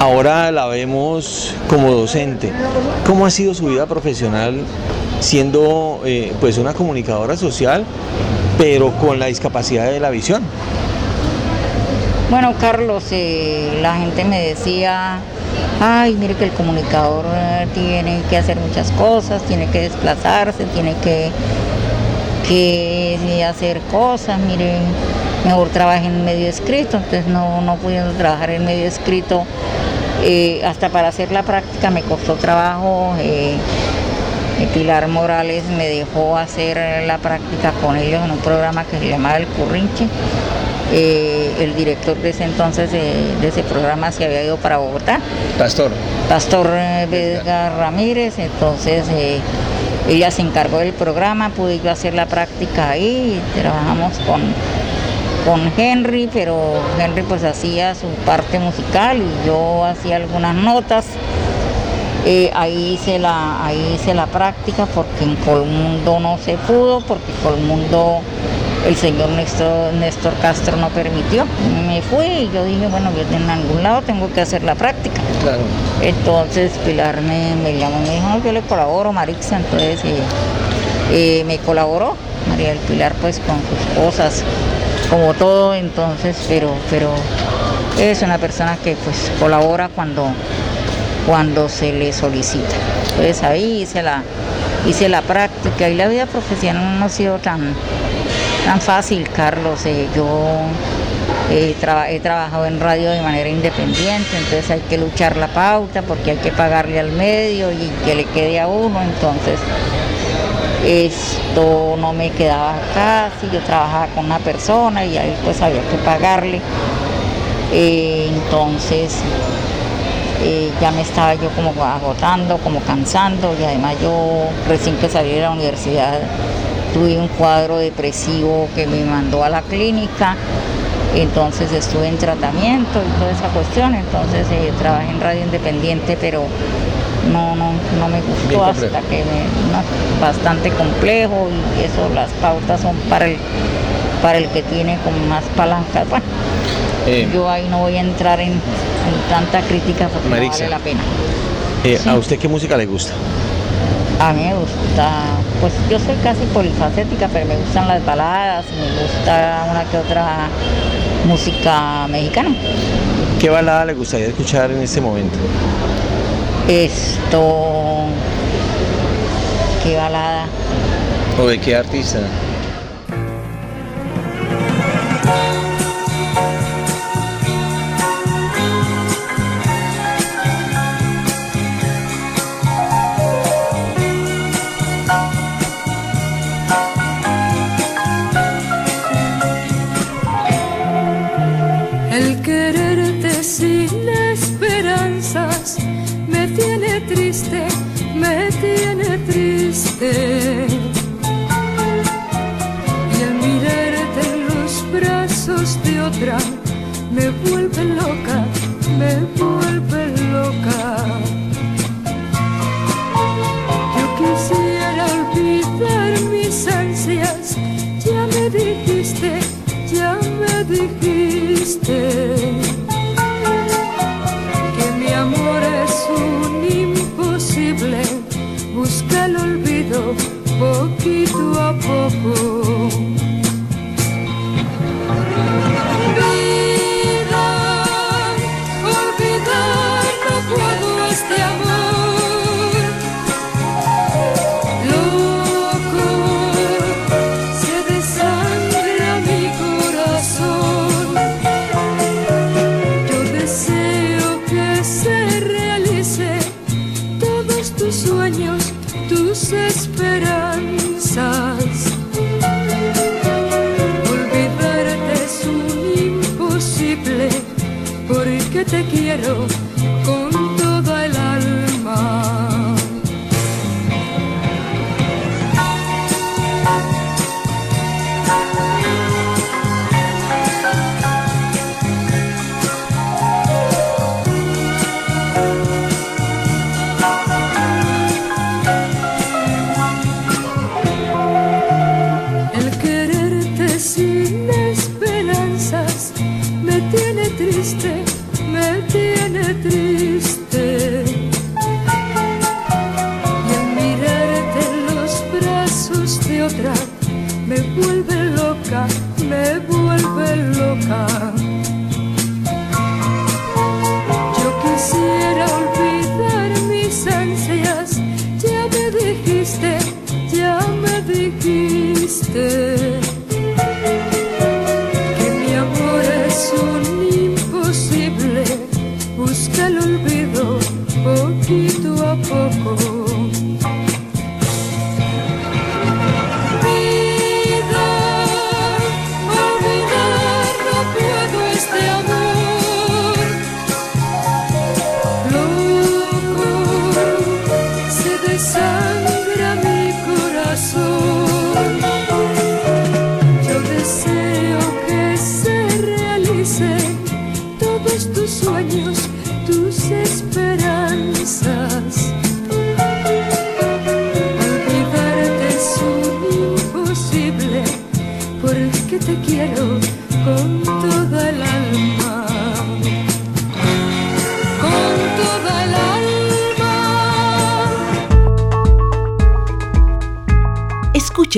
ahora la vemos como docente. ¿Cómo ha sido su vida profesional siendo eh, pues una comunicadora social, pero con la discapacidad de la visión? Bueno, Carlos, la gente me decía, ay, mire que el comunicador eh, tiene que hacer muchas cosas, tiene que desplazarse, tiene que, que hacer cosas, mire, mejor trabaje en medio escrito, entonces no, no pudiendo trabajar en medio escrito, eh, hasta para hacer la práctica me costó trabajo. Pilar Morales me dejó hacer la práctica con ellos en un programa que se llamaba El Currinche eh, el director de ese entonces de, ese programa se había ido para Bogotá. Pastor. Pastor eh, Vega Ramírez, entonces eh, ella se encargó del programa, pude yo hacer la práctica ahí, trabajamos con, con Henry, pero Henry pues hacía su parte musical y yo hacía algunas notas. ahí, hice la, ahí hice la práctica porque en Colmundo no se pudo, porque Colmundo el señor Néstor, Castro no permitió. Me fui y yo dije, bueno, yo en algún lado tengo que hacer la práctica. Claro. Entonces Pilar me, llamó y me dijo, no, yo le colaboro, Marixa, entonces eh, eh, me colaboró. María del Pilar pues con sus cosas, como todo, entonces, pero, pero es una persona que pues colabora cuando, cuando se le solicita. Entonces ahí hice la, hice la práctica y la vida profesional no ha sido tan, tan fácil, Carlos. Eh, yo he trabajado en radio de manera independiente, entonces hay que luchar la pauta porque hay que pagarle al medio y que le quede a uno. Entonces, esto no me quedaba casi, yo trabajaba con una persona y ahí pues había que pagarle. Eh, entonces, eh, ya me estaba yo como agotando, como cansando y además yo recién que salí de la universidad tuve un cuadro depresivo que me mandó a la clínica, entonces estuve en tratamiento y toda esa cuestión, entonces eh, trabajé en radio independiente, pero no, no, no me gustó hasta que me, bastante complejo y eso las pautas son para el para el que tiene como más palancas. Bueno, eh. yo ahí no voy a entrar en, tanta crítica porque no vale la pena. Eh, ¿A usted qué música le gusta? A mí me gusta, pues yo soy casi polifacética, pero me gustan las baladas, me gusta una que otra música mexicana. ¿Qué balada le gustaría escuchar en este momento? Esto, qué balada. ¿O de qué artista?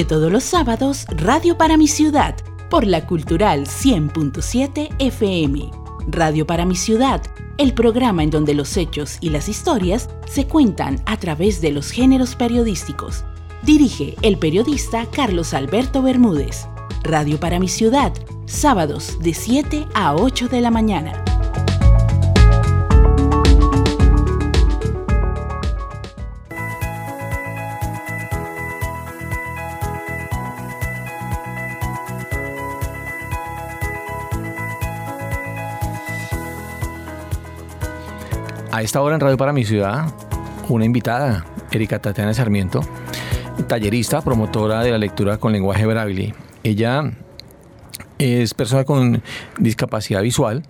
Todos los sábados Radio para mi ciudad por la Cultural 100.7 FM. Radio para mi ciudad, el programa en donde los hechos y las historias se cuentan a través de los géneros periodísticos. Dirige el periodista Carlos Alberto Bermúdez. Radio para mi ciudad, sábados de 7 a 8 de la mañana. A esta hora en Radio para mi ciudad, una invitada, Erika Tatiana Sarmiento, tallerista, promotora de la lectura con lenguaje braille. Ella es persona con discapacidad visual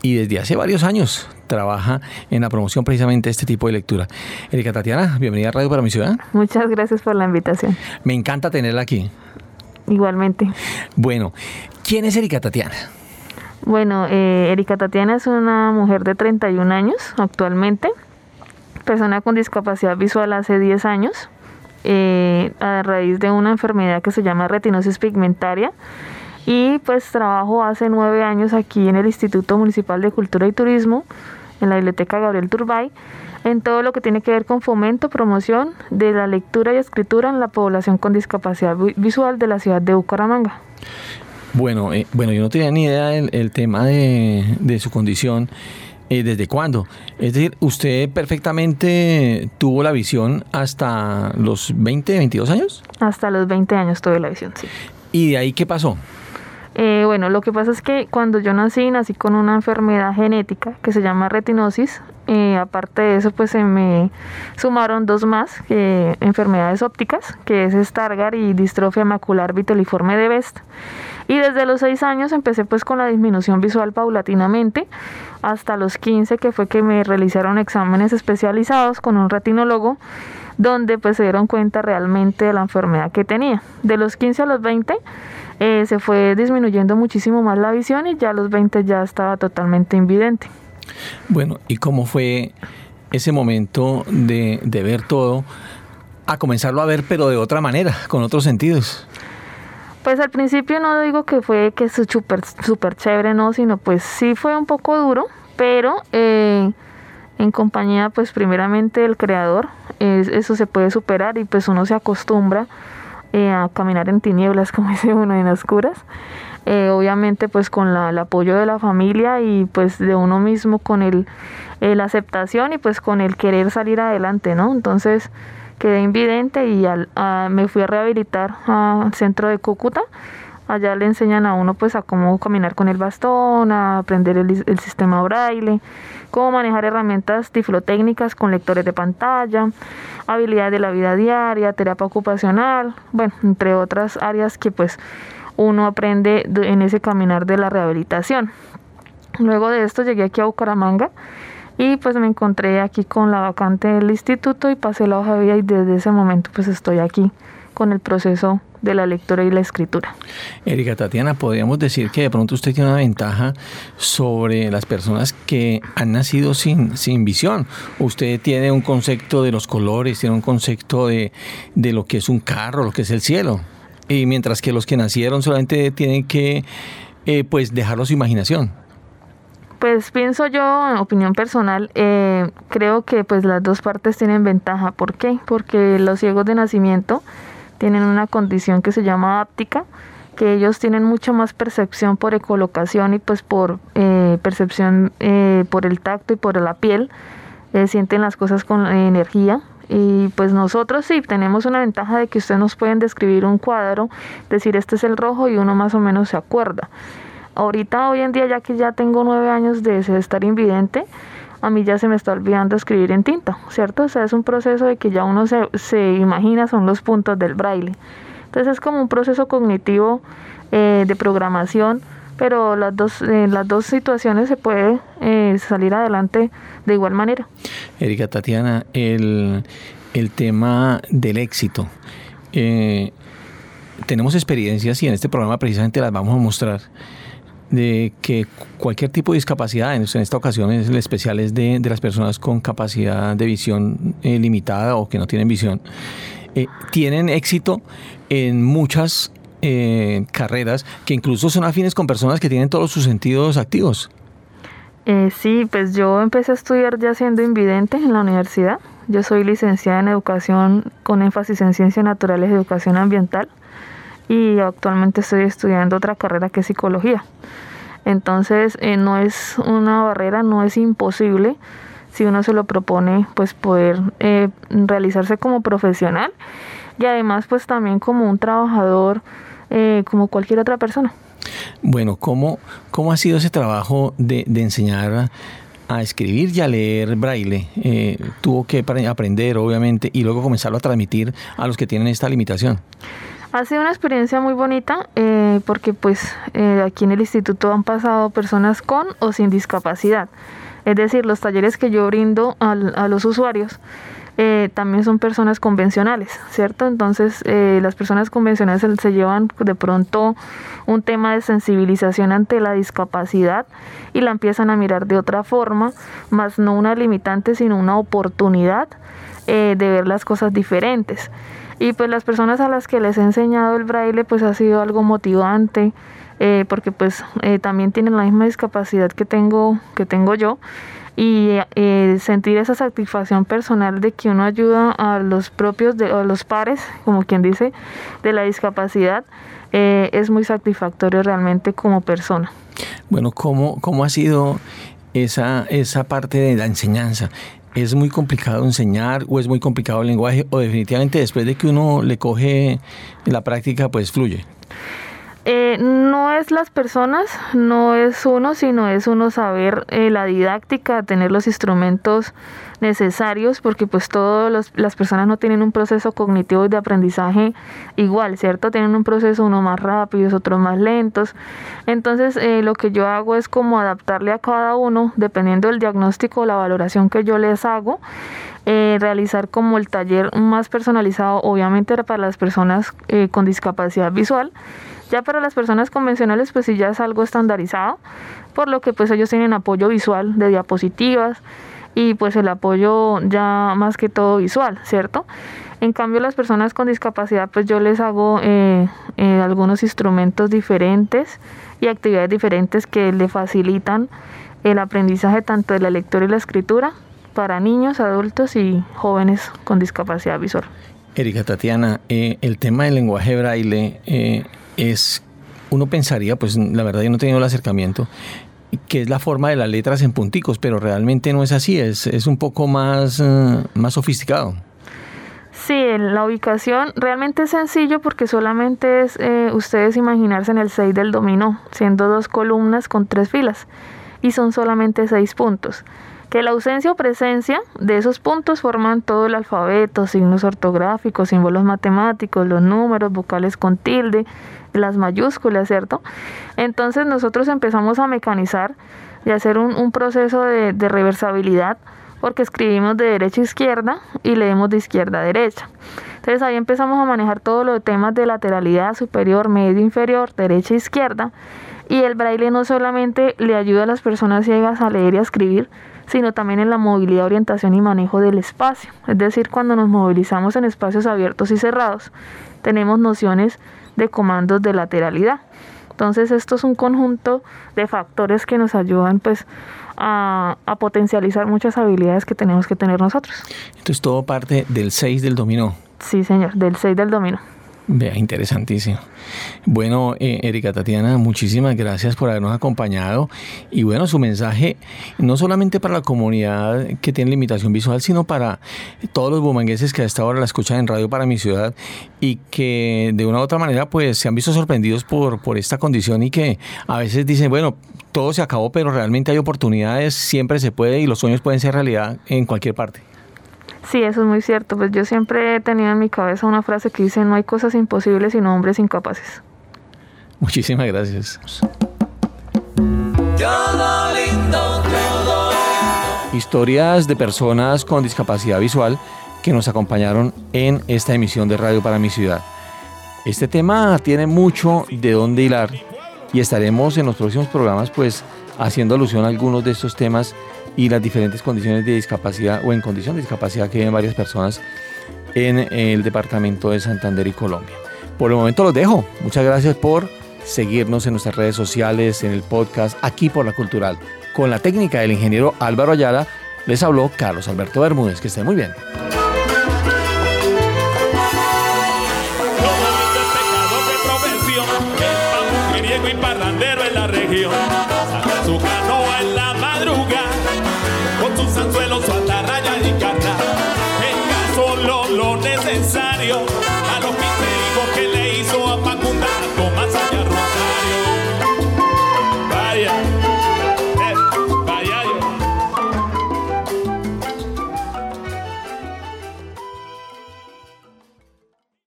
y desde hace varios años trabaja en la promoción precisamente de este tipo de lectura. Erika Tatiana, bienvenida a Radio para mi ciudad. Muchas gracias por la invitación. Me encanta tenerla aquí. Igualmente. Bueno, ¿quién es Erika Tatiana? Bueno, eh, Erika Tatiana es una mujer de 31 años actualmente, persona con discapacidad visual hace 10 años, eh, a raíz de una enfermedad que se llama retinosis pigmentaria. Y pues trabajo hace nueve años aquí en el Instituto Municipal de Cultura y Turismo en la Biblioteca Gabriel Turbay, en todo lo que tiene que ver con fomento, promoción de la lectura y escritura en la población con discapacidad visual de la ciudad de Bucaramanga. Bueno, eh, bueno, yo no tenía ni idea del tema de, de su condición. Eh, ¿Desde cuándo? Es decir, usted perfectamente tuvo la visión hasta los 20, 22 años. Hasta los 20 años tuve la visión, sí. ¿Y de ahí qué pasó? Eh, bueno, lo que pasa es que cuando yo nací, nací con una enfermedad genética que se llama retinosis. Eh, aparte de eso, pues se me sumaron dos más, enfermedades ópticas, que es Stargardt y distrofia macular viteliforme de Best. Y desde los seis años empecé pues con la disminución visual paulatinamente hasta los 15 que fue que me realizaron exámenes especializados con un retinólogo donde pues se dieron cuenta realmente de la enfermedad que tenía. De los 15 a los 20 eh, se fue disminuyendo muchísimo más la visión y ya a los 20 ya estaba totalmente invidente. Bueno, ¿y cómo fue ese momento de, de ver todo a comenzarlo a ver pero de otra manera, con otros sentidos? Pues al principio no digo que fue que es súper super chévere, no, sino pues sí fue un poco duro, pero eh, en compañía pues primeramente del creador, eso se puede superar y pues uno se acostumbra eh, a caminar en tinieblas, como dice uno, en oscuras. Eh, obviamente pues con la, el apoyo de la familia y pues de uno mismo con el, la aceptación y pues con el querer salir adelante, ¿no? Entonces quedé invidente y me fui a rehabilitar al centro de Cúcuta. Allá le enseñan a uno pues a cómo caminar con el bastón, a aprender el, sistema braille, cómo manejar herramientas tiflotécnicas con lectores de pantalla, habilidades de la vida diaria, terapia ocupacional, bueno, entre otras áreas que pues uno aprende en ese caminar de la rehabilitación. Luego de esto llegué aquí a Bucaramanga y pues me encontré aquí con la vacante del instituto y pasé la hoja de vida y desde ese momento pues estoy aquí con el proceso de la lectura y la escritura. Erika Tatiana, podríamos decir que de pronto usted tiene una ventaja sobre las personas que han nacido sin, sin visión. Usted tiene un concepto de los colores, tiene un concepto de, de lo que es un carro, lo que es el cielo. Y mientras que los que nacieron solamente tienen que eh, pues dejarlo a su imaginación. Pues pienso yo, en opinión personal, eh, creo que pues las dos partes tienen ventaja. ¿Por qué? Porque los ciegos de nacimiento tienen una condición que se llama áptica, que ellos tienen mucho más percepción por ecolocación y pues por eh, percepción eh, por el tacto y por la piel, sienten las cosas con energía. Y pues nosotros sí tenemos una ventaja de que ustedes nos pueden describir un cuadro, decir este es el rojo y uno más o menos se acuerda. Ahorita, hoy en día, ya que ya tengo nueve años de estar invidente, a mí ya se me está olvidando escribir en tinta, ¿cierto? O sea, es un proceso de que ya uno se, se imagina son los puntos del braille. Entonces es como un proceso cognitivo eh, de programación, pero las dos, eh, las dos situaciones se puede eh, salir adelante de igual manera. Erika Tatiana, el, el tema del éxito. tenemos experiencias y en este programa precisamente las vamos a mostrar de que cualquier tipo de discapacidad, en esta ocasión es el especial es de, las personas con capacidad de visión eh, limitada o que no tienen visión, eh, tienen éxito en muchas eh, carreras que incluso son afines con personas que tienen todos sus sentidos activos. sí, pues yo empecé a estudiar ya siendo invidente en la universidad. Yo soy licenciada en educación con énfasis en ciencias naturales y educación ambiental y actualmente estoy estudiando otra carrera que es psicología. Entonces eh, no es una barrera, no es imposible si uno se lo propone pues poder eh, realizarse como profesional y además pues también como un trabajador eh, como cualquier otra persona. Bueno, ¿cómo, cómo ha sido ese trabajo de, de enseñar a escribir y a leer braille? tuvo que aprender obviamente y luego comenzarlo a transmitir a los que tienen esta limitación. Ha sido una experiencia muy bonita eh, porque pues eh, aquí en el instituto han pasado personas con o sin discapacidad. Es decir, los talleres que yo brindo a los usuarios eh, también son personas convencionales, ¿cierto? Entonces las personas convencionales se, llevan de pronto un tema de sensibilización ante la discapacidad y la empiezan a mirar de otra forma, más no una limitante, sino una oportunidad de ver las cosas diferentes. Y pues las personas a las que les he enseñado el braille pues ha sido algo motivante, eh, porque pues eh, también tienen la misma discapacidad que tengo, que tengo yo. Y eh, sentir esa satisfacción personal de que uno ayuda a los propios, de, a los pares, como quien dice, de la discapacidad, eh, es muy satisfactorio realmente como persona. Bueno, ¿cómo, cómo ha sido esa, esa parte de la enseñanza? ¿Es muy complicado enseñar o es muy complicado el lenguaje o definitivamente después de que uno le coge la práctica pues fluye? Eh, no es las personas, no es uno, sino es uno saber eh, la didáctica, tener los instrumentos necesarios, porque pues todas las personas no tienen un proceso cognitivo de aprendizaje igual, ¿cierto? Tienen un proceso uno más rápido, otros más lentos. Entonces eh, lo que yo hago es como adaptarle a cada uno, dependiendo del diagnóstico o la valoración que yo les hago, realizar como el taller más personalizado, obviamente para las personas con discapacidad visual ya para las personas convencionales pues sí ya es algo estandarizado, por lo que pues ellos tienen apoyo visual de diapositivas y pues el apoyo ya más que todo visual, ¿cierto? En cambio las personas con discapacidad pues yo les hago eh, eh, algunos instrumentos diferentes y actividades diferentes que le facilitan el aprendizaje tanto de la lectura y la escritura para niños, adultos y jóvenes con discapacidad visual. Erika Tatiana, eh, el tema del lenguaje braille es, uno pensaría, pues la verdad yo no he tenido el acercamiento, que es la forma de las letras en punticos, pero realmente no es así, es, es un poco más, eh, más sofisticado. Sí, la ubicación realmente es sencillo porque solamente es eh, ustedes imaginarse en el 6 del dominó, siendo dos columnas con tres filas y son solamente seis puntos que la ausencia o presencia de esos puntos forman todo el alfabeto, signos ortográficos, símbolos matemáticos, los números, vocales con tilde, las mayúsculas, ¿cierto? Entonces nosotros empezamos a mecanizar y hacer un, proceso de, de, reversabilidad porque escribimos de derecha a izquierda y leemos de izquierda a derecha. Entonces ahí empezamos a manejar todos los temas de lateralidad superior, medio, inferior, derecha, izquierda. Y el braille no solamente le ayuda a las personas ciegas a leer y a escribir, sino también en la movilidad, orientación y manejo del espacio. Es decir, cuando nos movilizamos en espacios abiertos y cerrados, tenemos nociones de comandos de lateralidad. Entonces, esto es un conjunto de factores que nos ayudan pues a, a, potencializar muchas habilidades que tenemos que tener nosotros. Entonces, todo parte del 6 del dominó. Sí, señor, del 6 del dominó. Vea, interesantísimo. Bueno, eh, Erika Tatiana, muchísimas gracias por habernos acompañado. Y bueno, su mensaje no solamente para la comunidad que tiene limitación visual, sino para todos los bumangueses que a esta hora la escuchan en radio para mi ciudad y que de una u otra manera pues se han visto sorprendidos por, por esta condición y que a veces dicen, bueno, todo se acabó, pero realmente hay oportunidades, siempre se puede y los sueños pueden ser realidad en cualquier parte. Sí, eso es muy cierto. Pues yo siempre he tenido en mi cabeza una frase que dice, no hay cosas imposibles sino hombres incapaces. Muchísimas gracias. Historias de personas con discapacidad visual que nos acompañaron en esta emisión de Radio para mi ciudad. Este tema tiene mucho de dónde hilar y estaremos en los próximos programas pues haciendo alusión a algunos de estos temas y las diferentes condiciones de discapacidad o en condición de discapacidad que viven varias personas en el departamento de Santander y Colombia. Por el momento los dejo. Muchas gracias por seguirnos en nuestras redes sociales, en el podcast, aquí por la Cultural. Con la técnica del ingeniero Álvaro Ayala, les habló Carlos Alberto Bermúdez. Que estén muy bien. región.